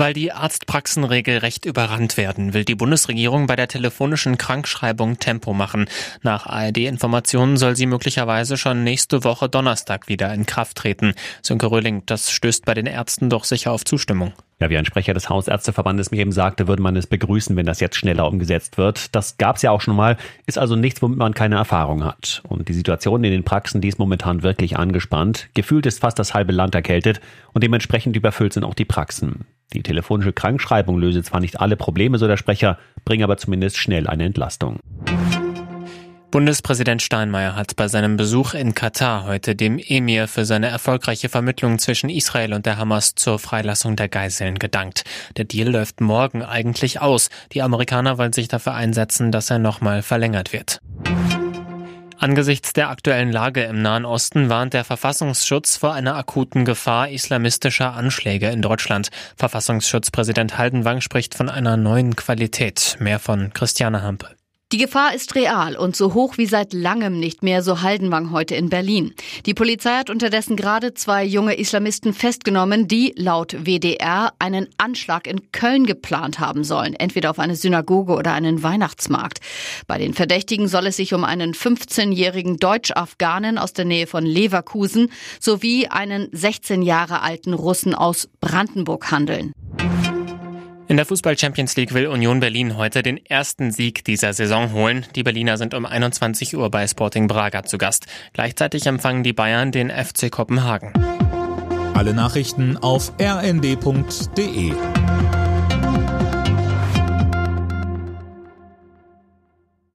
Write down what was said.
Weil die Arztpraxen regelrecht überrannt werden, will die Bundesregierung bei der telefonischen Krankschreibung Tempo machen. Nach ARD-Informationen soll sie möglicherweise schon nächste Woche Donnerstag wieder in Kraft treten. Sönke Röhling, das stößt bei den Ärzten doch sicher auf Zustimmung. Ja, wie ein Sprecher des Hausärzteverbandes mir eben sagte, würde man es begrüßen, wenn das jetzt schneller umgesetzt wird. Das gab es ja auch schon mal, ist also nichts, womit man keine Erfahrung hat. Und die Situation in den Praxen, die ist momentan wirklich angespannt. Gefühlt ist fast das halbe Land erkältet und dementsprechend überfüllt sind auch die Praxen. Die telefonische Krankschreibung löse zwar nicht alle Probleme, so der Sprecher, bringe aber zumindest schnell eine Entlastung. Bundespräsident Steinmeier hat bei seinem Besuch in Katar heute dem Emir für seine erfolgreiche Vermittlung zwischen Israel und der Hamas zur Freilassung der Geiseln gedankt. Der Deal läuft morgen eigentlich aus. Die Amerikaner wollen sich dafür einsetzen, dass er nochmal verlängert wird. Angesichts der aktuellen Lage im Nahen Osten warnt der Verfassungsschutz vor einer akuten Gefahr islamistischer Anschläge in Deutschland. Verfassungsschutzpräsident Haldenwang spricht von einer neuen Qualität. Mehr von Christiane Hampe. Die Gefahr ist real und so hoch wie seit langem nicht mehr, so Haldenwang heute in Berlin. Die Polizei hat unterdessen gerade zwei junge Islamisten festgenommen, die laut WDR einen Anschlag in Köln geplant haben sollen, entweder auf eine Synagoge oder einen Weihnachtsmarkt. Bei den Verdächtigen soll es sich um einen 15-jährigen Deutsch-Afghanen aus der Nähe von Leverkusen sowie einen 16 Jahre alten Russen aus Brandenburg handeln. In der Fußball Champions League will Union Berlin heute den ersten Sieg dieser Saison holen. Die Berliner sind um 21 Uhr bei Sporting Braga zu Gast. Gleichzeitig empfangen die Bayern den FC Kopenhagen. Alle Nachrichten auf rnd.de